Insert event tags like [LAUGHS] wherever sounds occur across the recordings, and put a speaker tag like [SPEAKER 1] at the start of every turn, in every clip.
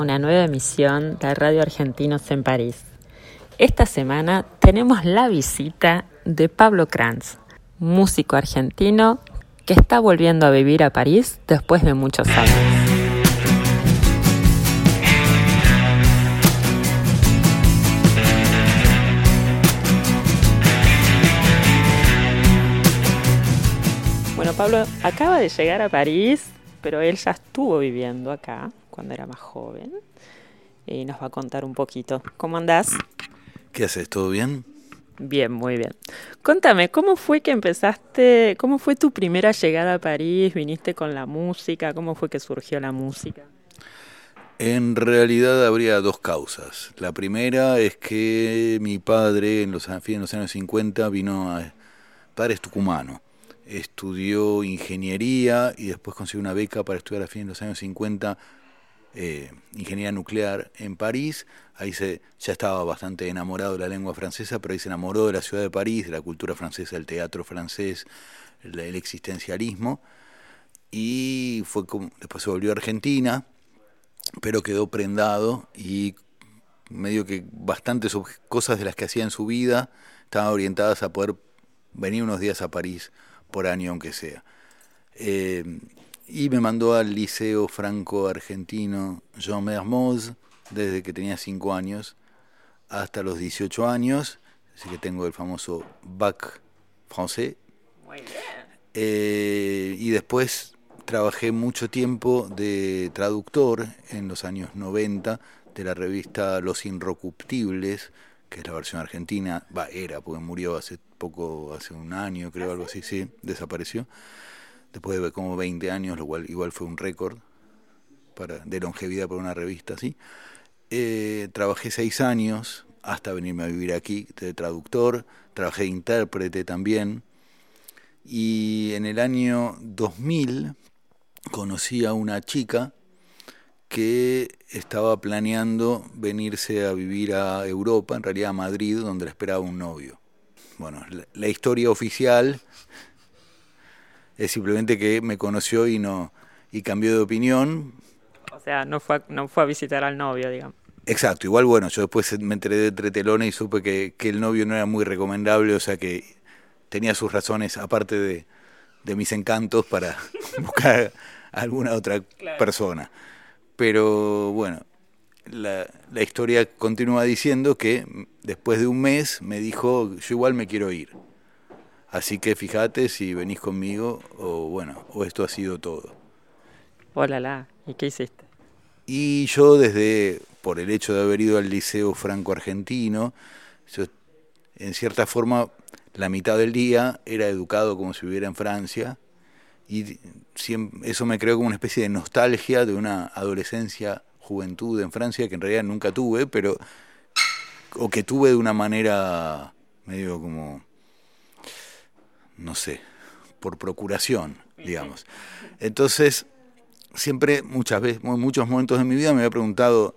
[SPEAKER 1] una
[SPEAKER 2] nueva emisión de Radio Argentinos en París. Esta semana tenemos la visita de Pablo Kranz, músico argentino que está volviendo a vivir a París después de muchos años. Pablo acaba de llegar a París, pero él ya estuvo viviendo acá cuando era más joven y nos va a contar un poquito. ¿Cómo andás?
[SPEAKER 3] ¿Qué haces? ¿Todo bien?
[SPEAKER 2] Bien, muy bien. Contame, ¿cómo fue que empezaste, cómo fue tu primera llegada a París? ¿Viniste con la música? ¿Cómo fue que surgió la música?
[SPEAKER 3] En realidad habría dos causas. La primera es que mi padre en los, en los años 50 vino a... Padre es tucumano. Estudió ingeniería y después consiguió una beca para estudiar a fines de los años 50 eh, ingeniería nuclear en París. Ahí se, ya estaba bastante enamorado de la lengua francesa, pero ahí se enamoró de la ciudad de París, de la cultura francesa, del teatro francés, el, existencialismo. Y fue como, después se volvió a Argentina, pero quedó prendado y medio que bastantes cosas de las que hacía en su vida estaban orientadas a poder venir unos días a París por año, aunque sea. Eh, y me mandó al Liceo Franco Argentino Jean Mermoz desde que tenía 5 años hasta los 18 años, así que tengo el famoso bac français.
[SPEAKER 2] Muy bien.
[SPEAKER 3] Eh, y después trabajé mucho tiempo de traductor en los años 90 de la revista Los Inrocuptibles, que es la versión argentina, va, era, porque murió hace poco, hace un año, creo, algo así, sí, desapareció después de como 20 años, lo cual igual fue un récord para, de longevidad por una revista así. Eh, trabajé seis años hasta venirme a vivir aquí de traductor, trabajé de intérprete también, y en el año 2000 conocí a una chica que estaba planeando venirse a vivir a Europa, en realidad a Madrid, donde la esperaba un novio. Bueno, la historia oficial es simplemente que me conoció y no y cambió de opinión.
[SPEAKER 2] O sea, no fue, a, no fue a visitar al novio, digamos.
[SPEAKER 3] Exacto, igual bueno, yo después me enteré de entre telones y supe que, que, el novio no era muy recomendable, o sea que tenía sus razones, aparte de, de mis encantos, para [LAUGHS] buscar a alguna otra claro. persona. Pero bueno, la, la historia continúa diciendo que después de un mes me dijo, yo igual me quiero ir. Así que fíjate si venís conmigo o bueno, o esto ha sido todo.
[SPEAKER 2] Hola, la. ¿y qué hiciste?
[SPEAKER 3] Y yo desde, por el hecho de haber ido al Liceo Franco Argentino, yo en cierta forma la mitad del día era educado como si viviera en Francia y eso me creó como una especie de nostalgia de una adolescencia, juventud en Francia que en realidad nunca tuve, pero o que tuve de una manera medio como no sé, por procuración, digamos. Entonces, siempre, muchas veces, en muchos momentos de mi vida me había preguntado,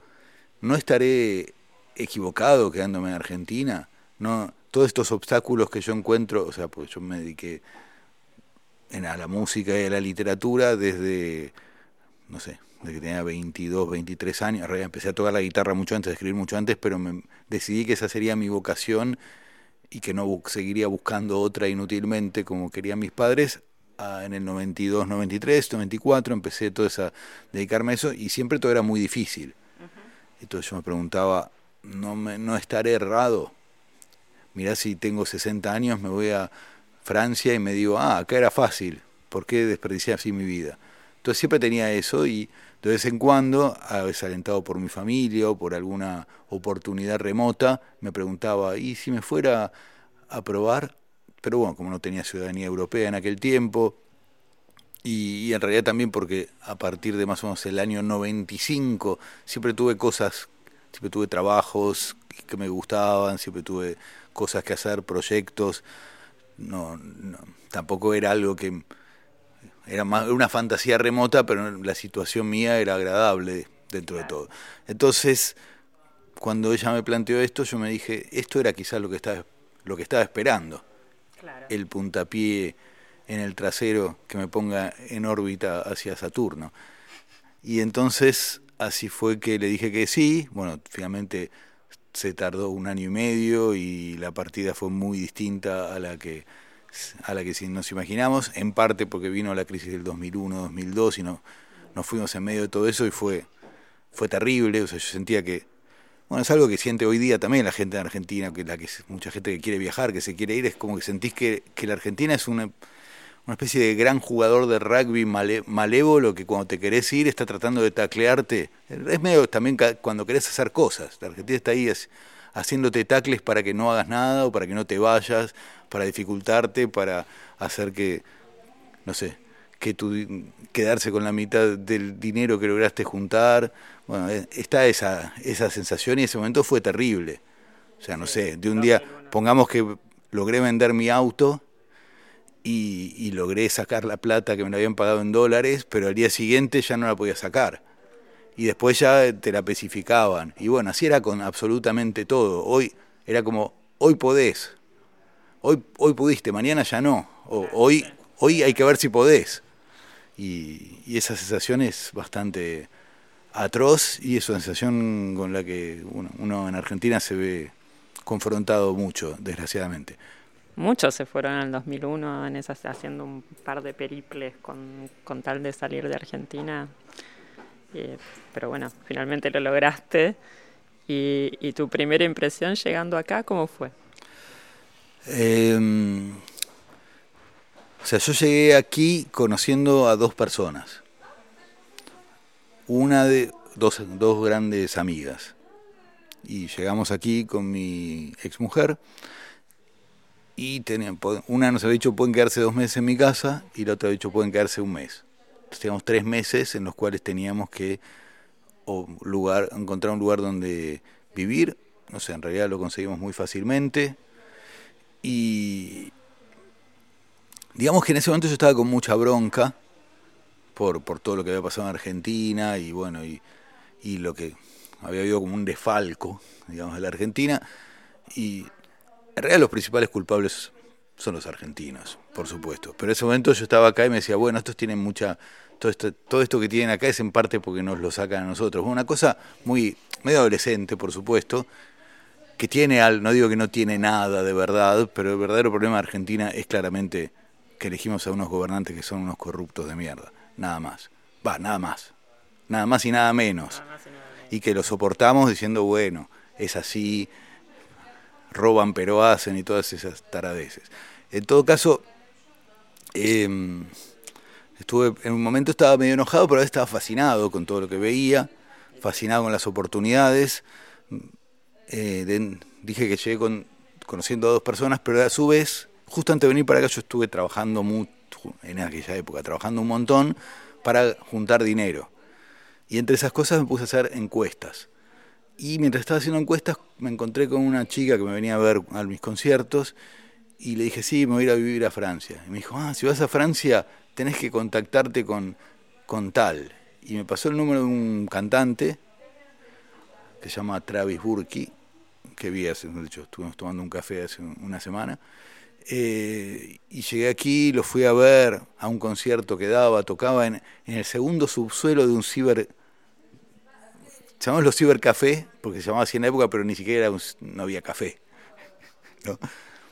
[SPEAKER 3] ¿no estaré equivocado quedándome en Argentina? No, todos estos obstáculos que yo encuentro, o sea, pues yo me dediqué a la música y a la literatura desde, no sé, desde que tenía 22, 23 años. En empecé a tocar la guitarra mucho antes, a escribir mucho antes, pero me decidí que esa sería mi vocación y que no seguiría buscando otra inútilmente como querían mis padres. Ah, en el 92, 93, 94 empecé todo esa, a dedicarme a eso y siempre todo era muy difícil. Uh -huh. Entonces yo me preguntaba, no, me, no estaré errado. Mirá si tengo 60 años, me voy a Francia y me digo, ah, acá era fácil, ¿por qué desperdiciar así mi vida? Entonces siempre tenía eso y de vez en cuando, a veces alentado por mi familia o por alguna oportunidad remota, me preguntaba, ¿y si me fuera a probar? Pero bueno, como no tenía ciudadanía europea en aquel tiempo, y, en realidad también porque a partir de más o menos el año 95 siempre tuve cosas, siempre tuve trabajos que me gustaban, siempre tuve cosas que hacer, proyectos, no, no tampoco era algo que era más una fantasía remota, pero la situación mía era agradable dentro de todo. Entonces, cuando ella me planteó esto, yo me dije, esto era quizás lo que estaba, lo que estaba esperando. El puntapié en el trasero que me ponga en órbita hacia Saturno. Y entonces así fue que le dije que sí, bueno, finalmente se tardó un año y medio y la partida fue muy distinta a la que a la que nos imaginamos, en parte porque vino la crisis del 2001-2002 y no, nos fuimos en medio de todo eso y fue, fue terrible, o sea, yo sentía que, bueno, es algo que siente hoy día también la gente en Argentina, que la que mucha gente que quiere viajar, que se quiere ir, es como que sentís que, que la Argentina es una, una especie de gran jugador de rugby malévolo que cuando te querés ir está tratando de taclearte. Es medio también cuando querés hacer cosas. La Argentina está ahí haciéndote tacles para que no hagas nada o para que no te vayas, para dificultarte, para hacer que, no sé, que tu, quedarse con la mitad del dinero que lograste juntar. Bueno, eh, está esa, esa sensación y ese momento fue terrible. O sea, no sé, de un día, pongamos que logré vender mi auto y, logré sacar la plata que me la habían pagado en dólares, pero al día siguiente ya no la podía sacar. Y después ya te la especificaban. Y bueno, así era con absolutamente todo. Hoy era como, hoy podés, hoy, hoy pudiste, mañana ya no. Hoy, hoy hay que ver si podés. Y, y, esa sensación es bastante atroz y es una sensación con la que uno en Argentina se ve confrontado mucho, desgraciadamente.
[SPEAKER 2] Muchos se fueron en el 2001 en esas, haciendo un par de periples con, con tal de salir de Argentina. pero bueno, finalmente lo lograste. ¿Y, y tu primera impresión llegando acá, cómo fue?
[SPEAKER 3] Eh, o sea, yo llegué aquí conociendo a dos personas. Una de dos, grandes amigas. Y llegamos aquí con mi exmujer y tenían, una nos había dicho pueden quedarse dos meses en mi casa y la otra había dicho pueden quedarse un mes. Entonces teníamos tres meses en los cuales teníamos que lugar, encontrar un lugar donde vivir. No sé, en realidad lo conseguimos muy fácilmente. Y digamos que en ese momento yo estaba con mucha bronca por, por todo lo que había pasado en Argentina y bueno, y, y lo que había habido como un desfalco, digamos, de la Argentina. Y en realidad los principales culpables son los argentinos, por supuesto. Pero en ese momento yo estaba acá y me decía, bueno, estos tienen mucha... Todo esto, todo esto que tienen acá es en parte porque nos lo sacan a nosotros. Una cosa muy medio adolescente, por supuesto, que tiene al, no digo que no tiene nada de verdad, pero el verdadero problema de Argentina es claramente que elegimos a unos gobernantes que son unos corruptos de mierda. Nada más. Va, nada más. Nada más y nada menos. y que lo soportamos diciendo, bueno, es así, roban pero hacen y todas esas taradeces. En todo caso, em, estuve en un momento estaba medio enojado, pero a veces estaba fascinado con todo lo que veía, fascinado con las oportunidades. Eh, dije que llegué con, conociendo a dos personas, pero a su vez, justo antes de venir para acá, yo estuve trabajando mucho, en aquella época, trabajando un montón para juntar dinero. Y entre esas cosas me puse a hacer encuestas. Y mientras estaba haciendo encuestas me encontré con una chica que me venía a ver a mis conciertos y le dije, sí, me voy a ir a vivir a Francia. Y me dijo, ah, si vas a Francia tenés que contactarte con, con tal. Y me pasó el número de un cantante que se llama Travis Burki, que vi hace, de hecho estuvimos tomando un café hace una semana. Eh, y llegué aquí, lo fui a ver a un concierto que daba, tocaba en, en el segundo subsuelo de un ciber llamamos los cibercafé, porque se llamaba así en la época, pero ni siquiera no había café. [LAUGHS]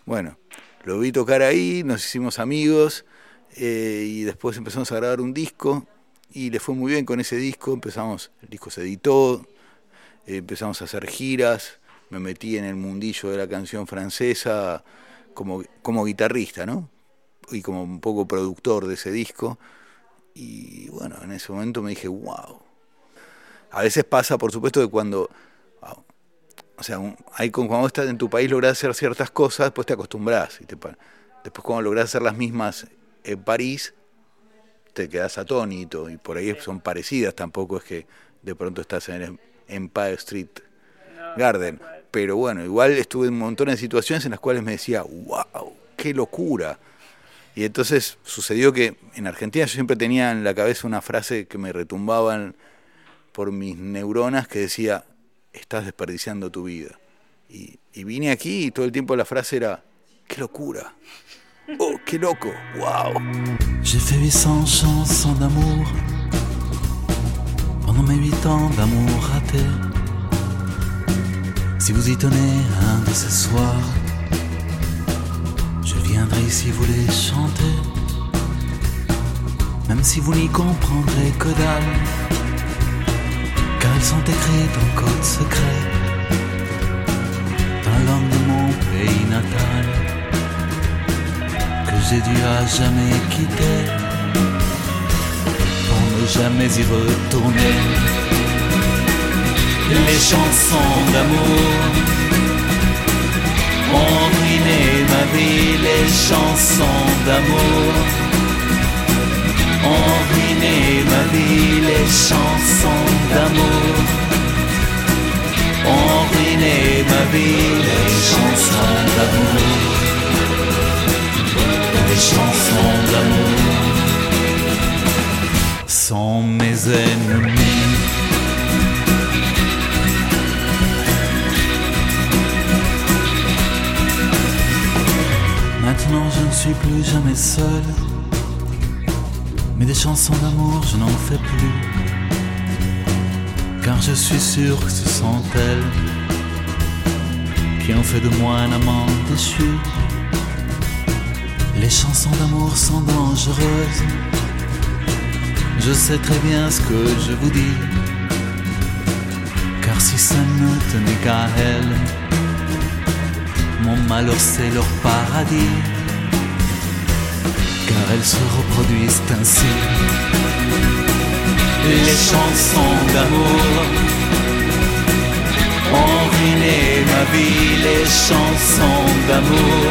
[SPEAKER 3] Bueno, lo vi tocar ahí, nos hicimos amigos eh, y después empezamos a grabar un disco y le fue muy bien con ese disco, empezamos, el disco se editó, empezamos a hacer giras, me metí en el mundillo de la canción francesa como, como guitarrista, ¿no? Y como un poco productor de ese disco. Y bueno, en ese momento me dije, wow. A veces pasa, por supuesto, que cuando o sea, hay, cuando estás en tu país logras hacer ciertas cosas, después te acostumbras. Y después cuando logras hacer las mismas en París, te quedas atónito. Y por ahí son parecidas, tampoco es que de pronto estás en Empire Street Garden. Pero bueno, igual estuve en un montón de situaciones en las cuales me decía, wow, qué locura. Y entonces sucedió que en Argentina yo siempre tenía en la cabeza una frase que me retumbaban por mis neuronas que decía, estás desperdiciando tu vida. Y, vine aquí y todo el tiempo la frase era, qué locura. Oh, qué loco. Wow.
[SPEAKER 1] J'ai fait 800 chansons d'amour pendant mes 8 ans d'amour raté. Si vous y tenez un de ces soirs, je viendrai ici vous les chanter. Même si vous n'y comprendrez que dalle car elles sont écrites en code secret dans l'homme de mon pays natal que j'ai dû à jamais quitter jamais y retourner. Les chansons d'amour ont ruiné ma vie, les chansons d'amour ont ruiné ma vie, les chansons d'amour. Ont ruiné ma vie, les chansons d'amour. Les chansons d'amour sont mes ennemis. Maintenant je ne suis plus jamais seul mais des chansons d'amour, je n'en fais plus. Car je suis sûr que ce sont elles qui ont fait de moi un amant déchu. Les chansons d'amour sont dangereuses. Je sais très bien ce que je vous dis. Car si ça ne tenait qu'à elles, mon malheur c'est leur paradis car elles se reproduisent ainsi. Les chansons d'amour ont ruiné ma vie, les chansons d'amour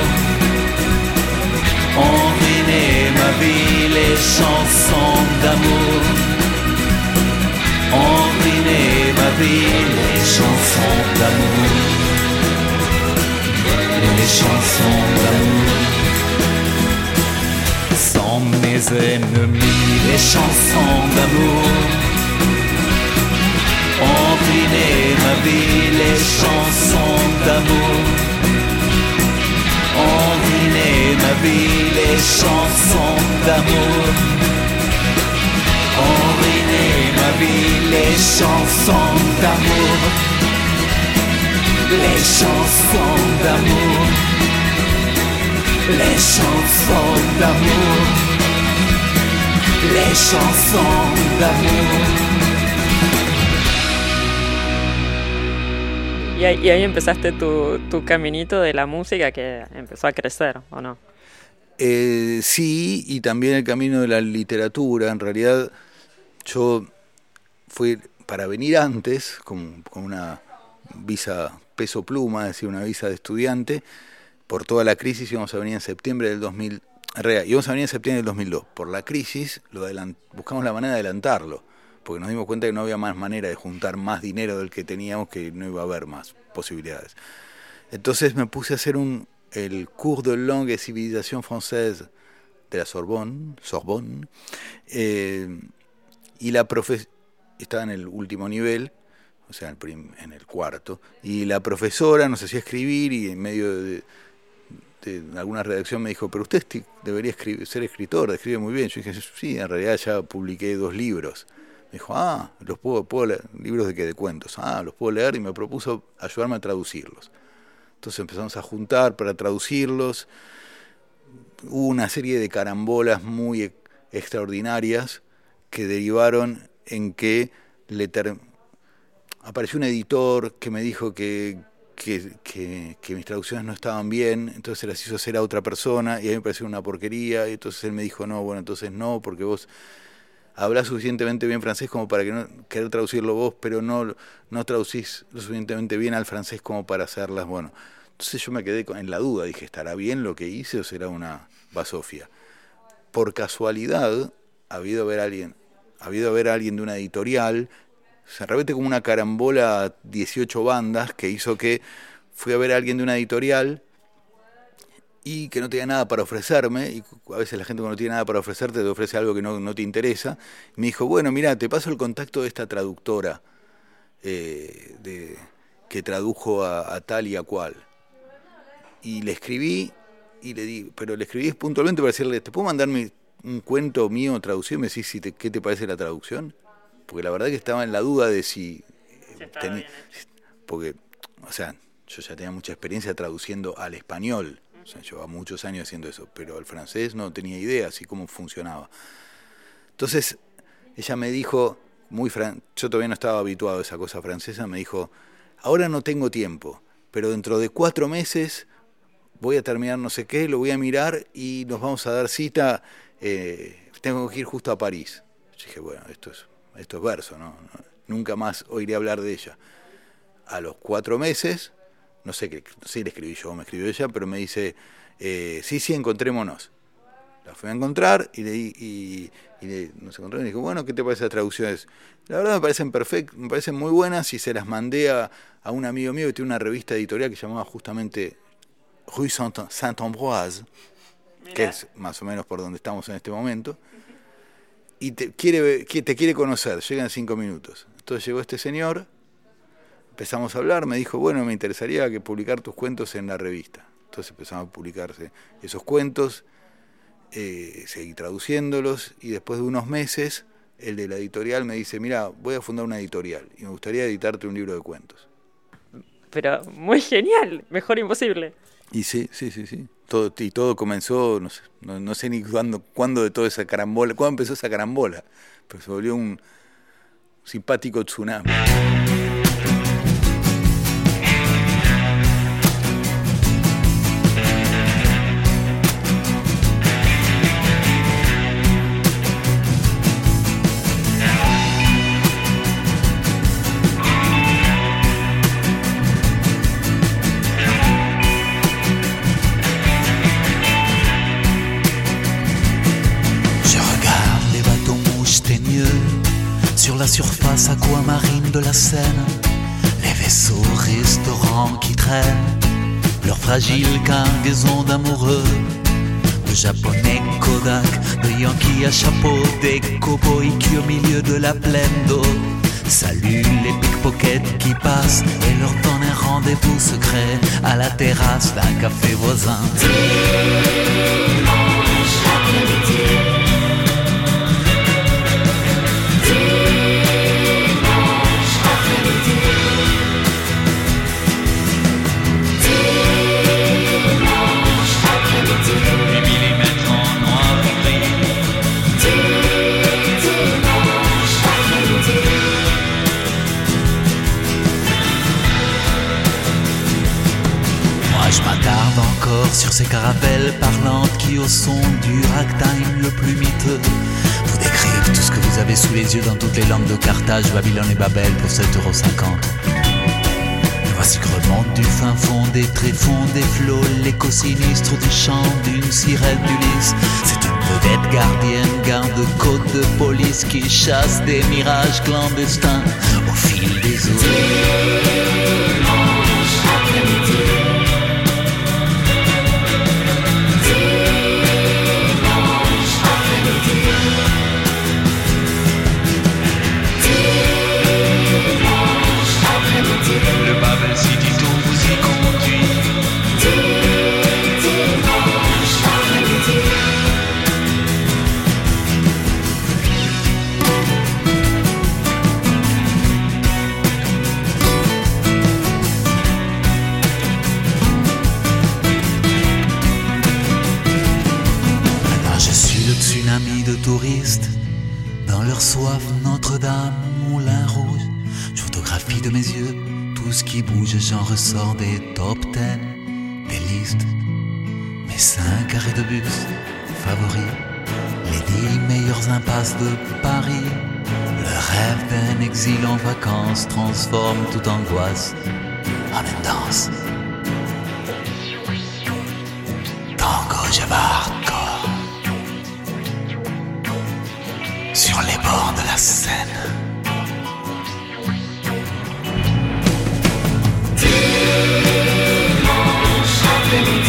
[SPEAKER 1] ont ruiné vie, les chansons d'amour. Ont ma vie, les chansons d'amour, les chansons d'amour. Sont mes ennemis, les chansons d'amour. Ont ma vie, les chansons d'amour ma vie, les chansons d'amour. Ma vie, les chansons d'amour, les chansons d'amour. Les chansons d'amour, les chansons d'amour.
[SPEAKER 2] Y ahí, ahí empezaste tu, caminito de la música que empezó a crecer, ¿o no?
[SPEAKER 3] Eh, sí, y también el camino de la literatura. En realidad, yo fui para venir antes, con, una visa peso pluma, es decir, una visa de estudiante, por toda la crisis íbamos a venir en septiembre del 2000, íbamos a venir en septiembre del 2002. Por la crisis lo buscamos la manera de adelantarlo, porque nos dimos cuenta que no había más manera de juntar más dinero del que teníamos, que no iba a haber más posibilidades. Entonces me puse a hacer un, el cours de langue et civilisation française de la Sorbonne, Sorbonne eh, y la profe estaba en el último nivel, o sea, en el cuarto, y la profesora nos hacía escribir y en medio de en alguna redacción me dijo, pero usted debería ser escritor, escribe muy bien. Yo dije, sí, en realidad ya publiqué dos libros. Me dijo, ah, los puedo, puedo leer, libros de qué, de cuentos. Ah, los puedo leer y me propuso ayudarme a traducirlos. Entonces empezamos a juntar para traducirlos. Hubo una serie de carambolas muy e-, extraordinarias que derivaron en que apareció un editor que me dijo que, que, que, que, mis traducciones no estaban bien, entonces se las hizo hacer a otra persona y a mí me pareció una porquería, y entonces él me dijo, no, bueno, entonces no, porque vos hablas suficientemente bien francés como para que no, querer traducirlo vos, pero no, no traducís lo suficientemente bien al francés como para hacerlas, bueno. Entonces yo me quedé en la duda, dije, ¿estará bien lo que hice o será una basofia? Por casualidad, ha habido ver alguien, ha habido a alguien de una editorial se repite como una carambola 18 bandas que hizo que fui a ver a alguien de una editorial y que no tenía nada para ofrecerme, y a veces la gente cuando no tiene nada para ofrecerte te ofrece algo que no, te interesa, me dijo, bueno, mira, te paso el contacto de esta traductora eh, de, que tradujo a, tal y a cual. Y le escribí, y le di, pero le escribí puntualmente para decirle, ¿te puedo mandarme un cuento mío traducido? Y me decís, si ¿qué te parece la traducción? porque la verdad que estaba en la duda de si... porque, o sea, yo ya tenía mucha experiencia traduciendo al español, llevaba muchos años haciendo eso, pero al francés no tenía idea así cómo funcionaba. Entonces, ella me dijo, muy fran yo todavía no estaba habituado a esa cosa francesa, me dijo, ahora no tengo tiempo, pero dentro de cuatro meses voy a terminar no sé qué, lo voy a mirar y nos vamos a dar cita, eh, tengo que ir justo a París. Yo dije, bueno, esto es esto es verso, ¿no? Nunca más oiré hablar de ella. A los cuatro meses, no sé qué, si le escribí yo o me escribió ella, pero me dice, eh, sí, sí, encontrémonos. La fui a encontrar y le y, y nos encontramos y dijo, bueno, ¿qué te parece las traducciones? La verdad me parecen perfectas, me parecen muy buenas y se las mandé a, a, un amigo mío que tiene una revista editorial que se llamaba justamente Rue Saint-Ambroise, que es más o menos por donde estamos en este momento y te quiere, te quiere conocer, llegan cinco minutos. Entonces llegó este señor, empezamos a hablar, me dijo, bueno, me interesaría que publicar tus cuentos en la revista. Entonces empezamos a publicarse esos cuentos, eh, seguí traduciéndolos y después de unos meses el de la editorial me dice, mira, voy a fundar una editorial y me gustaría editarte un libro de cuentos.
[SPEAKER 2] Pero muy genial, mejor imposible.
[SPEAKER 3] Y sí, sí, sí, sí. Todo, y todo comenzó, no sé, no, sé ni cuándo, cuándo de toda esa carambola, cuándo empezó esa carambola, pero se volvió un simpático tsunami.
[SPEAKER 4] Surface aquamarine de la Seine, les vaisseaux restaurants qui traînent, leurs fragiles cargaisons d'amoureux, de japonais Kodak, de Yankee à chapeau, des cowboys qui au milieu de la plaine d'eau saluent les pickpockets qui passent et leur donnent un rendez-vous secret à la terrasse d'un café voisin. Caravelles parlantes qui au son du ragtime le plus miteux vous décrivent tout ce que vous avez sous les yeux dans toutes les langues de Carthage, Babylone et Babel pour 7,50€. Voici que remonte du fin fond des tréfonds, des flots, l'écho sinistre du chant d'une sirène d'Ulysse. C'est une vedette gardienne, garde-côte de police qui chasse des mirages clandestins au fil des eaux. Paris. Le rêve d'un exil en vacances transforme toute angoisse en une danse. Tango Java hardcore sur les bords de la Seine. Millimètres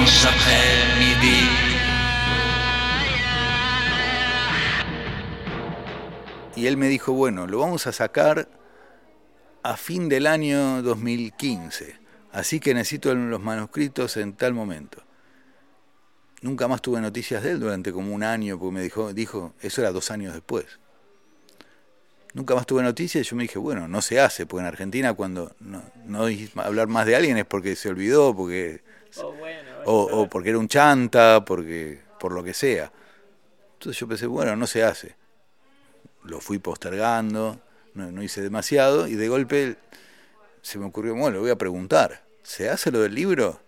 [SPEAKER 4] dimanche, dimanche après-midi.
[SPEAKER 3] Y él me dijo, bueno, lo vamos a sacar a fin del año 2015. Así que necesito los manuscritos en tal momento. Nunca más tuve noticias de él durante como un año, porque me dijo, dijo, eso era dos años después. Nunca más tuve noticias y yo me dije, bueno, no se hace, porque en Argentina cuando no, no hablar más de alguien es porque se olvidó, porque o, o porque era un chanta, porque por lo que sea. Entonces yo pensé, bueno, no se hace. Lo fui postergando, no, no hice demasiado y de golpe se me ocurrió, bueno, le voy a preguntar, ¿se hace lo del libro?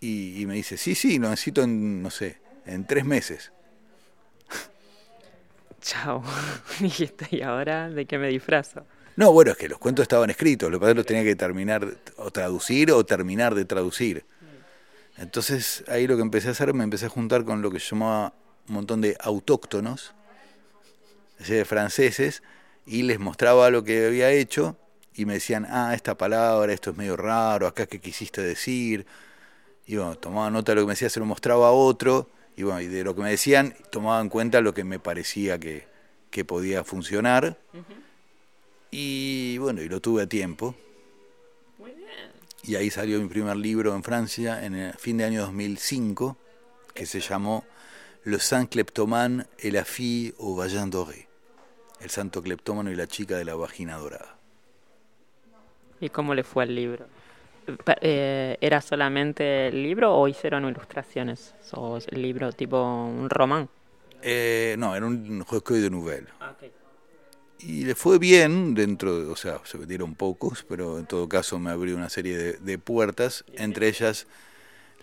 [SPEAKER 3] Y, y me dice, sí, sí, lo necesito en, no sé, en tres meses.
[SPEAKER 2] Chao. [LAUGHS] Dijiste, ¿y ahora de qué me disfrazo?
[SPEAKER 3] No, bueno, es que los cuentos estaban escritos, lo que pasa es que los tenía que terminar o traducir o terminar de traducir. Entonces ahí lo que empecé a hacer, me empecé a juntar con lo que se llamaba un montón de autóctonos, es decir, de franceses, y les mostraba lo que había hecho y me decían, ah, esta palabra, esto es medio raro, acá qué quisiste decir. Y bueno, tomaba nota de lo que me decía, se lo mostraba a otro, y bueno, y de lo que me decían, tomaba en cuenta lo que me parecía que, que podía funcionar. Y bueno, y lo tuve a tiempo. Y ahí salió mi primer libro en Francia en el fin de año 2005, que se llamó Le Saint Kleptoman et la fille au vagin doré. El santo cleptómano y la chica de la vagina dorada.
[SPEAKER 2] ¿Y cómo le fue al libro? Eh, ¿Era solamente el libro o hicieron ilustraciones? ¿O el libro tipo un román?
[SPEAKER 3] Eh, no, era un recueil de nouvelles. Y le fue bien dentro, de, o sea, se vendieron pocos, pero en todo caso me abrió una serie de, puertas, entre ellas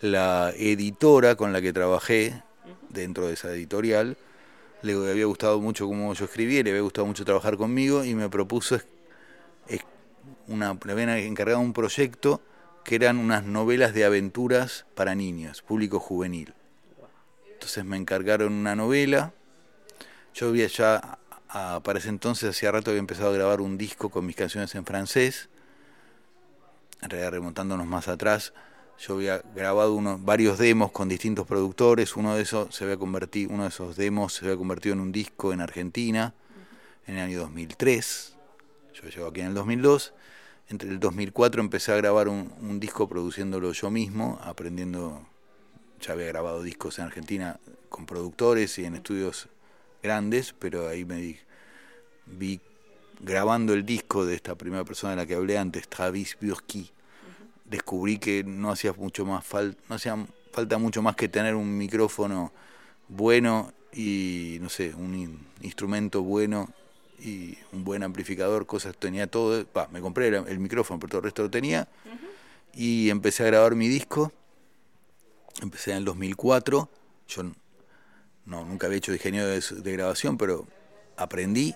[SPEAKER 3] la editora con la que trabajé dentro de esa editorial, le había gustado mucho cómo yo escribía, le había gustado mucho trabajar conmigo y me propuso una, le habían encargado un proyecto que eran unas novelas de aventuras para niños, público juvenil. Entonces me encargaron una novela. Yo había ya, a- para ese entonces, hacía rato había empezado a grabar un disco con mis canciones en francés. En realidad, remontándonos más atrás, yo había grabado unos, varios demos con distintos productores. Uno de esos se había convertido, uno de esos demos se había convertido en un disco en Argentina en el año 2003. Yo llego aquí en el 2002. Entre el 2004 empecé a grabar un, un disco produciéndolo yo mismo, aprendiendo ya había grabado discos en Argentina con productores y en estudios grandes, pero ahí me di- vi grabando el disco de esta primera persona de la que hablé antes, Travis Burki, descubrí que no hacía mucho más falta, no hacía falta mucho más que tener un micrófono bueno y no sé, un in- instrumento bueno y un buen amplificador, cosas tenía todo, va, me compré el, el micrófono, pero todo el resto lo tenía. Y empecé a grabar mi disco Empecé en el 2004. Yo no, nunca había hecho diseño de, de grabación, pero aprendí.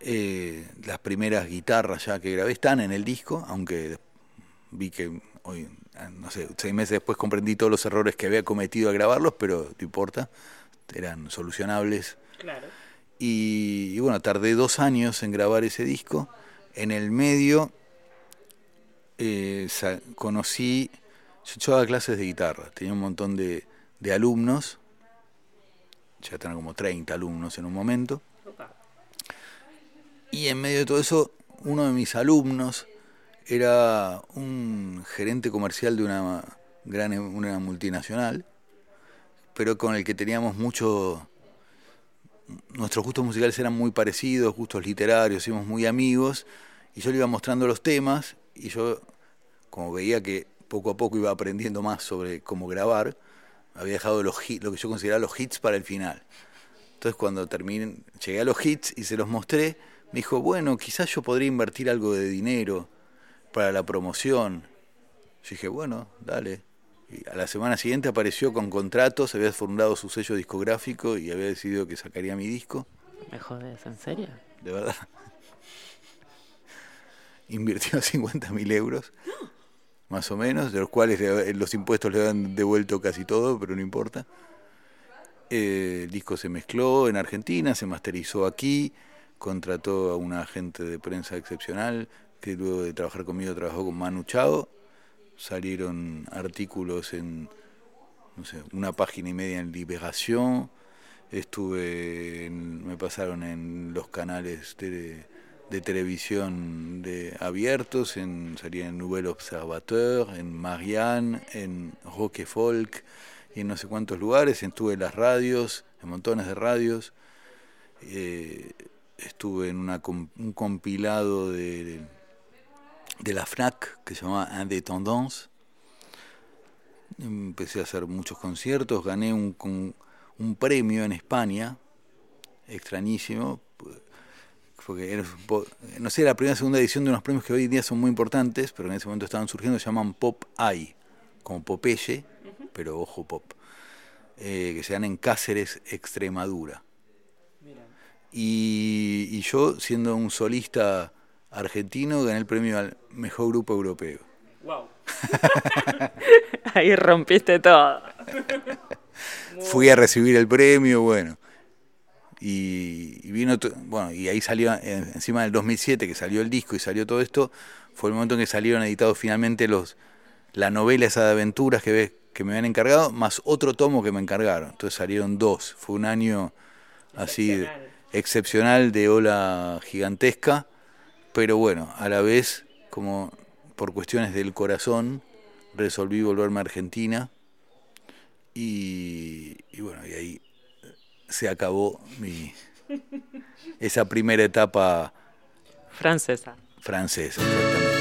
[SPEAKER 3] Eh, las primeras guitarras ya que grabé están en el disco, aunque vi que hoy, no sé, seis meses después comprendí todos los errores que había cometido al grabarlos, pero no importa, eran solucionables.
[SPEAKER 2] Claro.
[SPEAKER 3] Y, y bueno, tardé dos años en grabar ese disco. En el medio eh, conocí, yo, yo daba clases de guitarra, tenía un montón de, de alumnos, ya tenía como 30 alumnos en un momento, y en medio de todo eso, uno de mis alumnos era un gerente comercial de una gran una multinacional, pero con el que teníamos mucho nuestros gustos musicales eran muy parecidos, gustos literarios, íbamos muy amigos, y yo le iba mostrando los temas, y yo, como veía que poco a poco iba aprendiendo más sobre cómo grabar, había dejado los hits, lo que yo consideraba los hits para el final. Entonces cuando terminé, llegué a los hits y se los mostré, me dijo, bueno, quizás yo podría invertir algo de dinero para la promoción. Yo dije, bueno, dale. Y a la semana siguiente apareció con contratos, había fundado su sello discográfico y había decidido que sacaría mi disco,
[SPEAKER 2] ¿Me jodes? ¿En serio?
[SPEAKER 3] de verdad. [LAUGHS] Invirtió 50 mil euros, más o menos, de los cuales le- los impuestos le han devuelto casi todo, pero no importa. Eh, el disco se mezcló en Argentina, se masterizó aquí, contrató a un agente de prensa excepcional que luego de trabajar conmigo trabajó con Manu Chao. Salieron artículos en, no sé, una página y media en Liberación. Estuve, en- me pasaron en los canales de, de televisión de abiertos, en, salía en Nouvel Observateur, en Marianne, en Rock et Folk y en no sé cuántos lugares. Estuve en las radios, en montones de radios. Eh, estuve en una, un compilado de, de la FNAC que se llamaba Indépendance. Empecé a hacer muchos conciertos, gané un, un premio en España, extrañísimo, porque era, no sé, la primera o segunda edición de unos premios que hoy en día son muy importantes, pero en ese momento estaban surgiendo, se llaman Pop Eye, como Popeye, pero ojo pop, eh, que se dan en Cáceres, Extremadura. Y, y yo, siendo un solista argentino, gané el premio al mejor grupo europeo.
[SPEAKER 2] Wow. [LAUGHS] Ahí rompiste todo. [LAUGHS]
[SPEAKER 3] Fui a recibir el premio, bueno. Y, y vino, bueno, y ahí salió, eh, encima del 2007 que salió el disco y salió todo esto, fue el momento en que salieron editados finalmente los la novela esa de aventuras que, ves, que me habían encargado, más otro tomo que me encargaron. Entonces salieron dos. Fue un año así excepcional de ola gigantesca, pero bueno, a la vez, como por cuestiones del corazón, resolví volverme a Argentina y, y bueno, y ahí se acabó mi esa primera etapa
[SPEAKER 2] Francesa.
[SPEAKER 3] francesa. Exactamente.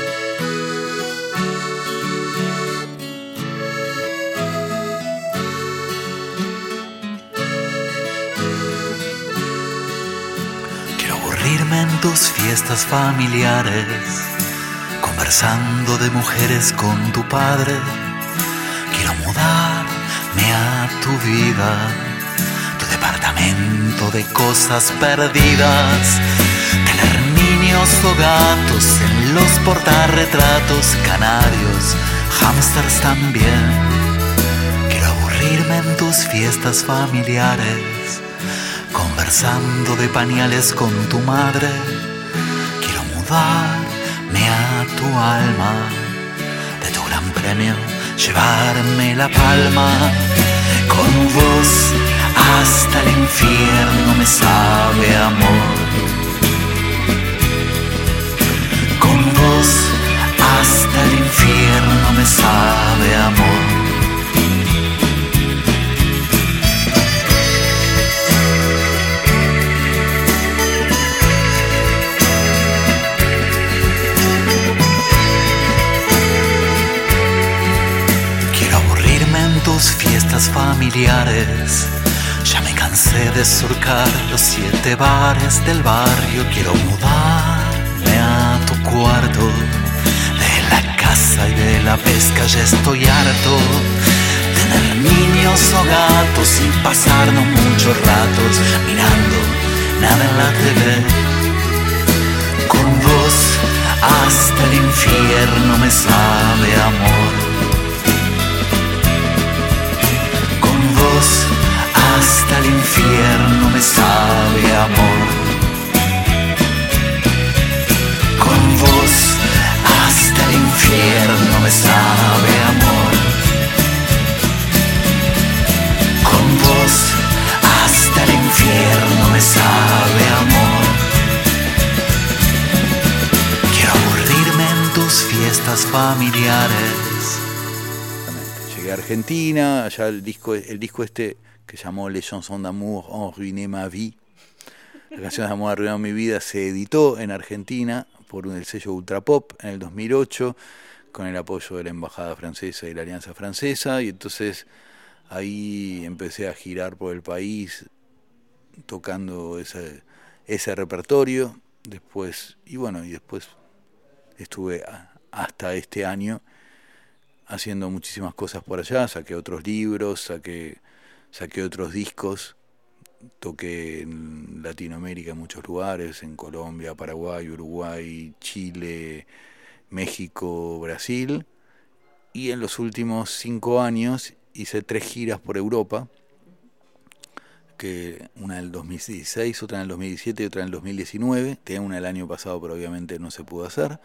[SPEAKER 4] Quiero aburrirme en tus fiestas familiares, conversando de mujeres con tu padre. Quiero mudarme a tu vida, departamento de cosas perdidas. Niños o gatos en los portarretratos, canarios, hamsters también. Quiero aburrirme en tus fiestas familiares, conversando de pañales con tu madre. Quiero mudarme a tu alma, de tu gran premio, llevarme la palma. Con vos hasta el infierno me sabe amor. Con vos hasta el infierno me sabe amor. Quiero aburrirme en tus fiestas familiares. De surcar los siete bares del barrio. Quiero mudarme a tu cuarto. De la casa y de la pesca ya estoy harto. gatos y pasarnos muchos ratos mirando nada en la tele. Con vos hasta el infierno me sabe amor. Hasta el infierno me sabe amor. Con vos hasta el infierno me sabe amor. Con vos hasta el infierno me sabe amor. Quiero aburrirme en tus fiestas familiares.
[SPEAKER 3] Llegué a Argentina, allá el disco, el disco este que llamó Les chansons d'amour ont ruiné ma vie. La canción de amor arruinado mi vida se editó en Argentina por el sello Ultra Pop en el 2008 con el apoyo de la Embajada Francesa y la Alianza Francesa. Y entonces ahí empecé a girar por el país tocando ese, ese repertorio. Después y bueno y después estuve hasta este año haciendo muchísimas cosas por allá, saqué otros libros, saqué, saqué otros discos, toqué en Latinoamérica en muchos lugares, en Colombia, Paraguay, Uruguay, Chile, México, Brasil, y en los últimos cinco años hice tres giras por Europa, que una en el 2016, otra en el 2017 y otra en el 2019, tenía una el año pasado, pero obviamente no se pudo hacer.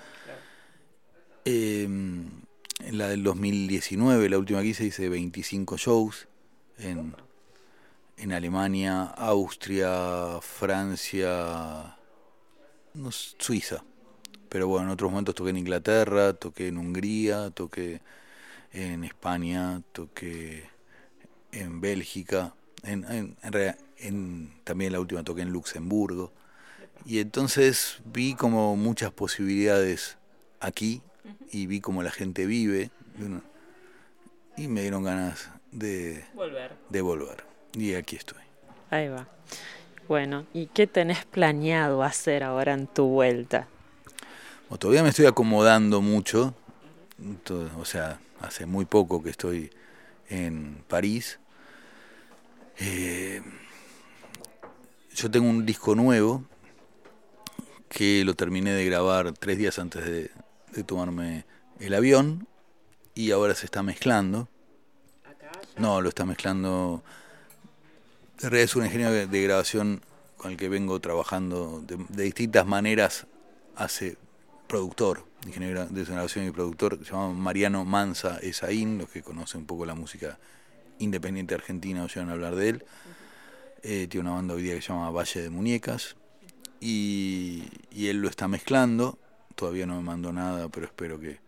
[SPEAKER 3] Eh, en la del 2019, la última que hice, hice 25 shows en, en Alemania, Austria, Francia, no, Suiza. Pero bueno, en otros momentos toqué en Inglaterra, toqué en Hungría, toqué en España, toqué en Bélgica, en, en, en en- también la última toqué en Luxemburgo. Y entonces vi como muchas posibilidades aquí y vi cómo la gente vive y me dieron ganas de,
[SPEAKER 2] Volver.
[SPEAKER 3] de volver. Y aquí estoy.
[SPEAKER 2] Ahí va. Bueno, ¿y qué tenés planeado hacer ahora en tu vuelta?
[SPEAKER 3] Bueno, todavía me estoy acomodando mucho, o sea, hace muy poco que estoy en París. Eh, yo tengo un disco nuevo que lo terminé de grabar tres días antes de, de tomarme el avión y ahora se está mezclando. No, lo está mezclando. En es un ingeniero de, grabación con el que vengo trabajando de, distintas maneras hace productor, ingeniero de grabación y productor, se llama Mariano Manza Esaín, los que conocen un poco la música independiente argentina oyeron hablar de él. Eh, tiene una banda hoy día que se llama Valle de Muñecas y, y él lo está mezclando. Todavía no me mandó nada, pero espero que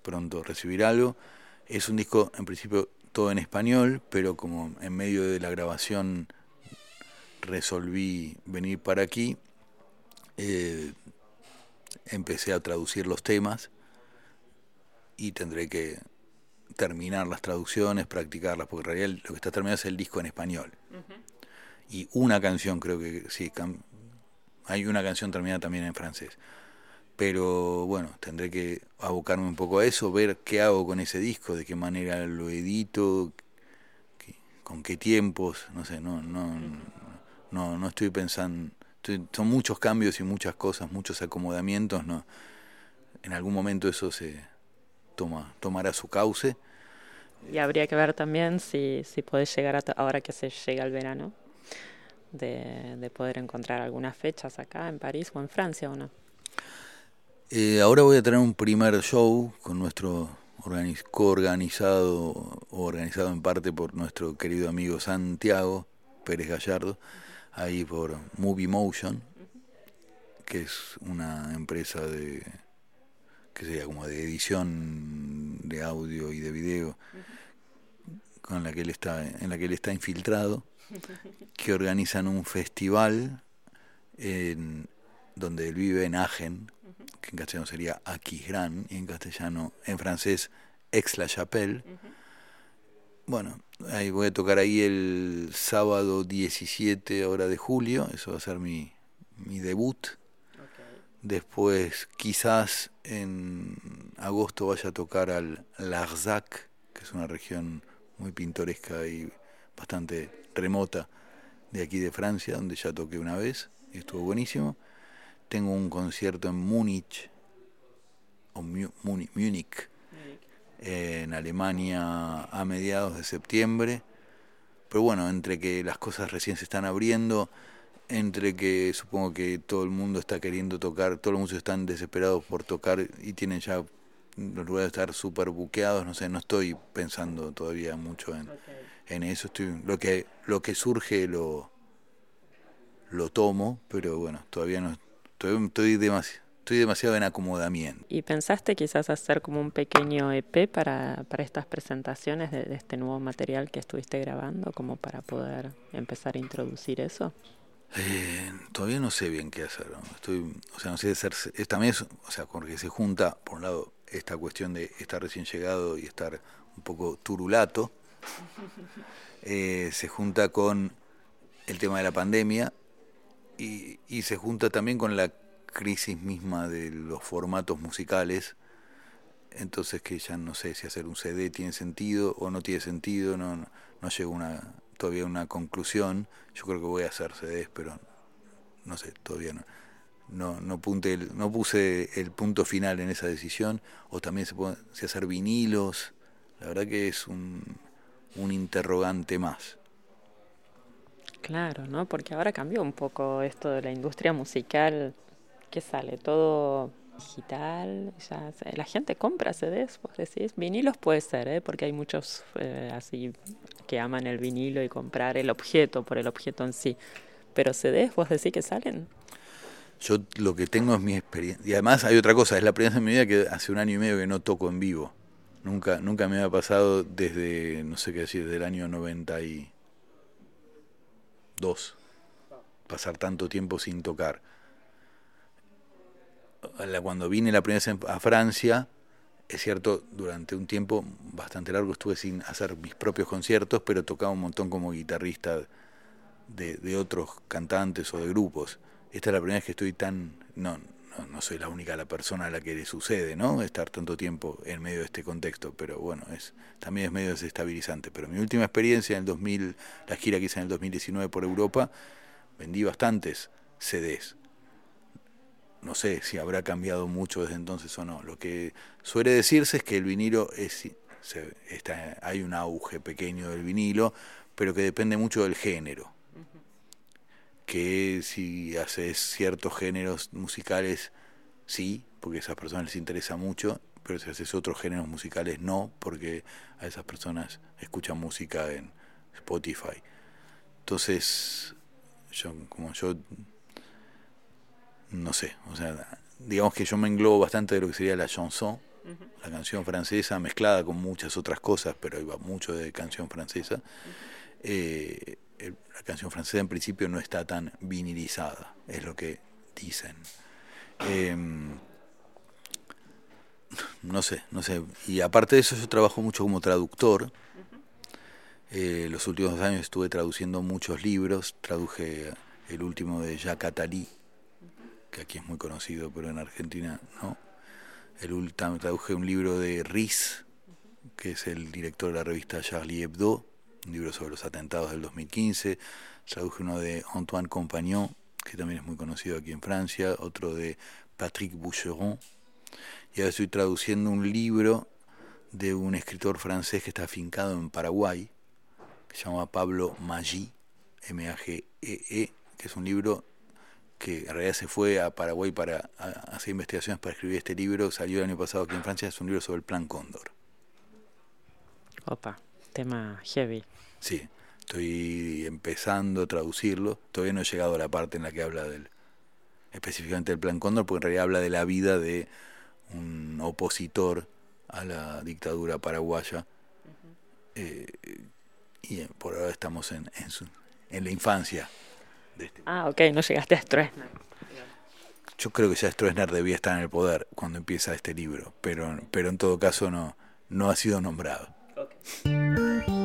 [SPEAKER 3] pronto recibir algo. Es un disco, en principio, todo en español, pero como en medio de la grabación resolví venir para aquí, eh, empecé a traducir los temas y tendré que terminar las traducciones, practicarlas, porque en realidad lo que está terminado es el disco en español. Y una canción creo que sí, hay una canción terminada también en francés. Pero bueno, tendré que abocarme un poco a eso, ver qué hago con ese disco, de qué manera lo edito, con qué tiempos, no sé, no, no, no, no estoy pensando, son muchos cambios y muchas cosas, muchos acomodamientos, no, en algún momento eso se toma, tomará su cauce.
[SPEAKER 2] Y habría que ver también si, si podés llegar a, ahora que se llega el verano, de, de poder encontrar algunas fechas acá en París o en Francia o no.
[SPEAKER 3] Eh, ahora voy a tener un primer show con nuestro organiz- coorganizado o organizado en parte por nuestro querido amigo Santiago Pérez Gallardo, ahí por Movie Motion, que es una empresa de que sería como de edición de audio y de video con la que él está en la que él está infiltrado que organizan un festival en donde él vive en Agen que en castellano sería Aquisgrán y en castellano en francés Aix-la-Chapelle. Bueno ahí voy a tocar ahí el sábado 17 hora de julio. Eso va a ser mi, mi debut. Después, quizás en agosto vaya a tocar al Larzac, que es una región muy pintoresca y bastante remota de aquí de Francia, donde ya toqué una vez y estuvo buenísimo. Tengo un concierto en Múnich, o Múnich, en Alemania a mediados de septiembre. Pero bueno, entre que las cosas recién se están abriendo, entre que supongo que todo el mundo está queriendo tocar, todos los músicos están desesperados por tocar y tienen ya los lugares de estar súper buqueados, no sé, no estoy pensando todavía mucho en, en eso, estoy, lo que lo que surge lo lo tomo, pero bueno, todavía no estoy, estoy demasiado estoy demasiado en acomodamiento.
[SPEAKER 2] ¿Y pensaste quizás hacer como un pequeño EP para, para estas presentaciones de, este nuevo material que estuviste grabando, como para poder empezar a introducir eso?
[SPEAKER 3] Eh, todavía no sé bien qué hacer. Estoy, o sea, no sé hacer. También, o sea, porque se junta, por un lado, esta cuestión de estar recién llegado y estar un poco turulato, [LAUGHS] eh, se junta con el tema de la pandemia y, y se junta también con la crisis misma de los formatos musicales, entonces que ya no sé si hacer un CD tiene sentido o no tiene sentido, no, no, no llego una, todavía a una conclusión, yo creo que voy a hacer CDs, pero no sé, todavía no. No, punte no puse el punto final en esa decisión, o también se puede hacer vinilos, la verdad que es un, un interrogante más.
[SPEAKER 2] Claro, ¿no? Porque ahora cambió un poco esto de la industria musical ¿qué sale? Todo digital, ya la gente compra CDs, vos decís, vinilos puede ser, ¿eh? porque hay muchos eh, así que aman el vinilo y comprar el objeto por el objeto en sí, pero CDs vos decís que salen.
[SPEAKER 3] Yo lo que tengo es mi experiencia, y además hay otra cosa, es la primera vez en mi vida que hace un año y medio que no toco en vivo, nunca, nunca me había pasado desde, no sé qué decir, desde el año 92, pasar tanto tiempo sin tocar cuando vine la primera vez a Francia, es cierto, durante un tiempo bastante largo estuve sin hacer mis propios conciertos, pero tocaba un montón como guitarrista de, de otros cantantes o de grupos. Esta es la primera vez que estoy tan... No, no, soy la única la persona a la que le sucede, ¿no? Estar tanto tiempo en medio de este contexto, pero bueno, es también es medio desestabilizante. Pero mi última experiencia en el 2000, la gira que hice en el 2019 por Europa, vendí bastantes CDs no sé si habrá cambiado mucho desde entonces o no. Lo que suele decirse es que el vinilo es, se, está, hay un auge pequeño del vinilo, pero que depende mucho del género. Que si haces ciertos géneros musicales, sí, porque a esas personas les interesa mucho, pero si haces otros géneros musicales, no, porque a esas personas escuchan música en Spotify. Entonces, yo, como yo no sé, o sea, digamos que yo me englobo bastante de lo que sería la chanson, la canción francesa, mezclada con muchas otras cosas, pero iba mucho de canción francesa. Eh, la canción francesa en principio no está tan vinilizada, es lo que dicen. Em, no sé, no sé. Y aparte de eso, yo trabajo mucho como traductor. Eh, los últimos años estuve traduciendo muchos libros. Traduje el último de Jacques Attali, que aquí es muy conocido, pero en Argentina no. El, traduje un libro de Riz, que es el director de la revista Charlie Hebdo, un libro sobre los atentados del 2015. Traduje uno de Antoine Compagnon, que también es muy conocido aquí en Francia, otro de Patrick Boucheron. Y ahora estoy traduciendo un libro de un escritor francés que está afincado en Paraguay, que se llama Pablo Maggi, M-A-G-E-E, -E, que es un libro que en realidad se fue a Paraguay para hacer investigaciones para escribir este libro, salió el año pasado aquí en Francia, es un libro sobre el Plan Cóndor.
[SPEAKER 2] Opa, tema heavy.
[SPEAKER 3] Sí, estoy empezando a traducirlo, todavía no he llegado a la parte en la que habla del específicamente del Plan Cóndor, porque en realidad habla de la vida de un opositor a la dictadura paraguaya. Eh, y por ahora estamos en, en, su, en la infancia
[SPEAKER 2] este ah, ok, no llegaste a Stroessner.
[SPEAKER 3] Yo creo que ya Stroessner debía estar en el poder cuando empieza este libro, pero, pero en todo caso no, no ha sido nombrado.
[SPEAKER 4] Bye.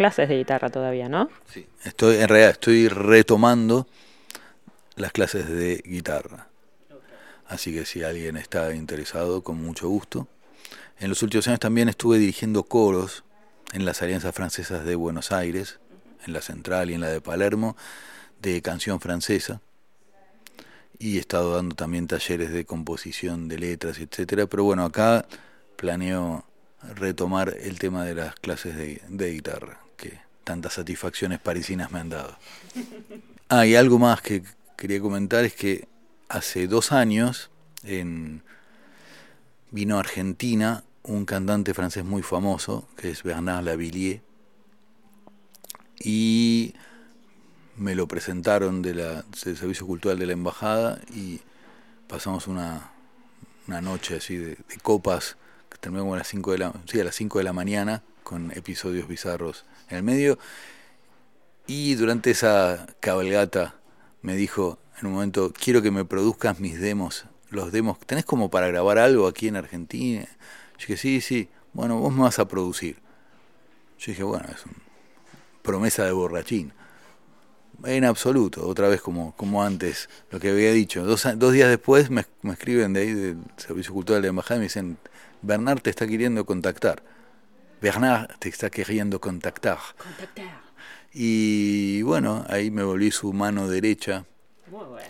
[SPEAKER 2] Clases de guitarra todavía, ¿no?
[SPEAKER 3] Sí, estoy, en realidad estoy retomando las clases de guitarra. Así que si alguien está interesado, con mucho gusto. En los últimos años también estuve dirigiendo coros en las alianzas francesas de Buenos Aires, en la central y en la de Palermo, de canción francesa. Y he estado dando también talleres de composición de letras, etcétera. Pero bueno, acá planeo retomar el tema de las clases de guitarra tantas satisfacciones parisinas me han dado. [LAUGHS] Ah, y algo más que quería comentar es que hace dos años en, vino a Argentina un cantante francés muy famoso, que es Bernard Lavillier, y me lo presentaron de la, del Servicio Cultural de la Embajada y pasamos una, noche así de, copas, que terminó a las 5 de la, sí, a las 5 de la mañana, con episodios bizarros en el medio. Y durante esa cabalgata me dijo en un momento, quiero que me produzcas mis demos, los demos, ¿tenés como para grabar algo aquí en Argentina? Yo dije, sí, sí, bueno, vos me vas a producir. Yo dije, bueno, es una promesa de borrachín. En absoluto, otra vez como, como antes, lo que había dicho. Dos, dos días después me, me escriben de ahí del Servicio Cultural de la Embajada y me dicen, Bernard te está queriendo contactar. Bernard te está queriendo contactar. Contactar. Y bueno, ahí me volví su mano derecha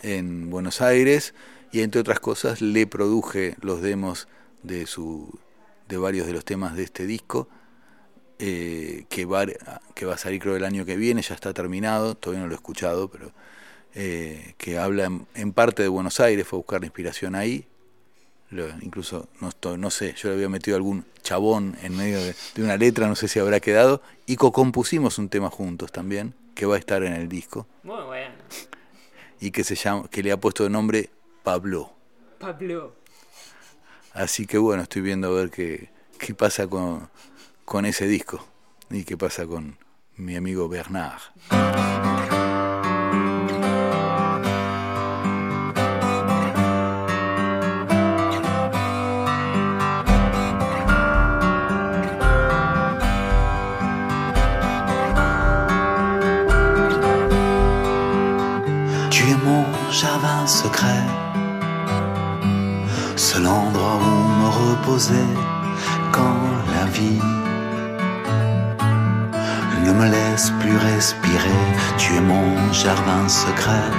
[SPEAKER 3] en Buenos Aires y entre otras cosas le produje los demos de su de varios de los temas de este disco eh, que, va, que va a salir creo el año que viene, ya está terminado, todavía no lo he escuchado, pero eh, que habla en, en, parte de Buenos Aires, fue a buscar la inspiración ahí incluso no, no sé, yo le había metido algún chabón en medio de, una letra, no sé si habrá quedado, y co-compusimos un tema juntos también, que va a estar en el disco.
[SPEAKER 2] Muy bueno.
[SPEAKER 3] Y que se llama, que le ha puesto de nombre Pablo.
[SPEAKER 2] Pablo.
[SPEAKER 3] Así que bueno, estoy viendo a ver qué, qué pasa con, con ese disco y qué pasa con mi amigo Bernard.
[SPEAKER 4] Jardin secret, seul endroit où me reposer quand la vie ne me laisse plus respirer. Tu es mon jardin secret,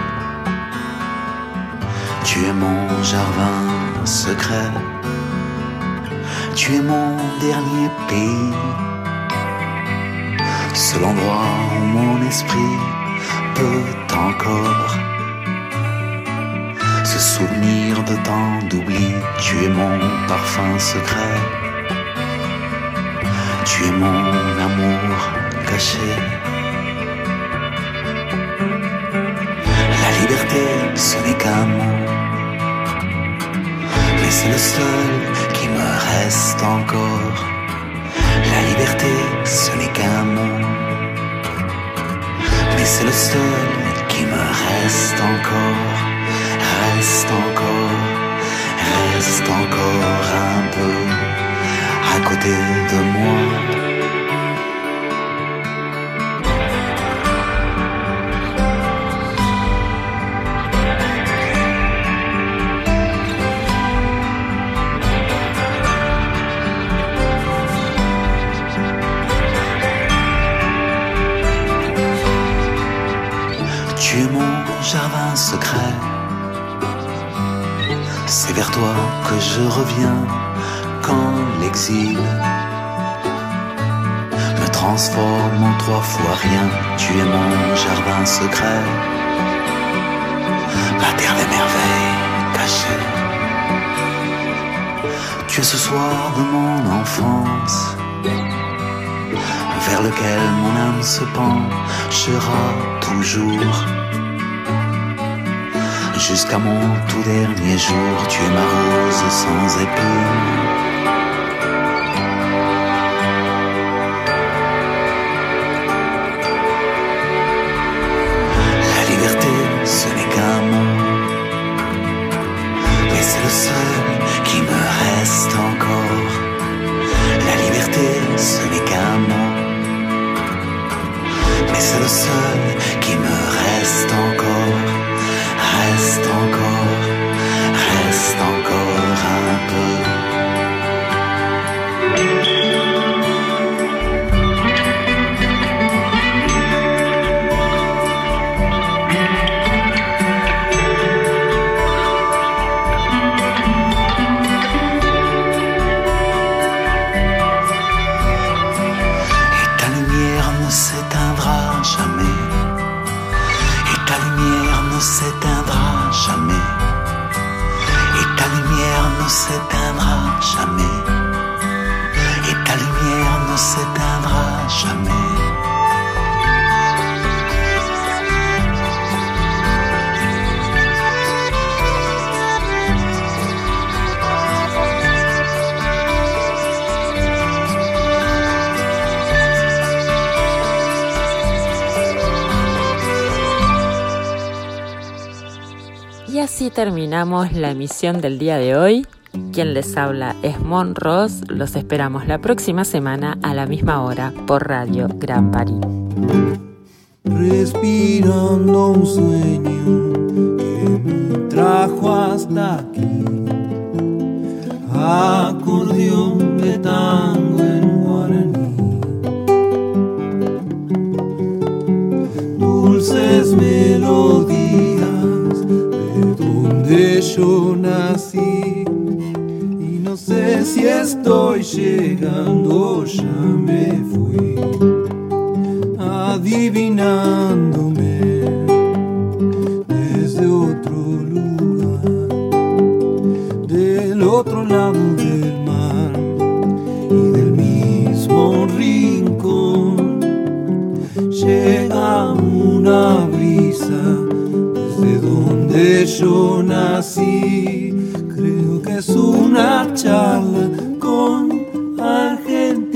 [SPEAKER 4] tu es mon jardin secret, tu es mon dernier pays, seul endroit où mon esprit peut encore souvenir de temps d'oubli, tu es mon parfum secret, tu es mon amour caché. La liberté, ce n'est qu'un mot. C'est le seul qui me reste encore. La liberté, ce n'est qu'un mot, mais c'est le seul qui me reste encore, reste encore, reste encore un peu à côté de moi. C'est vers toi que je reviens quand l'exil me transforme en trois fois rien. Tu es mon jardin secret, la terre des merveilles cachée. Tu es ce soir de mon enfance vers lequel mon âme se penchera toujours Jusqu'à mon tout dernier jour, tu es ma rose sans épaules.
[SPEAKER 2] terminamos la emisión del día de hoy. Quien les habla es Mon Ross. Los esperamos la próxima semana a la misma hora por Radio Gran París.
[SPEAKER 1] Respirando un sueño que me trajo hasta aquí. Acordeón de tango en guaraní. Dulces melodías donde yo nací. Y no sé si estoy llegando, ya me fui adivinándome desde otro lugar, del otro lado del mar y del mismo rincón. Llega una brisa donde yo nací. Creo que es una charla con Argentina.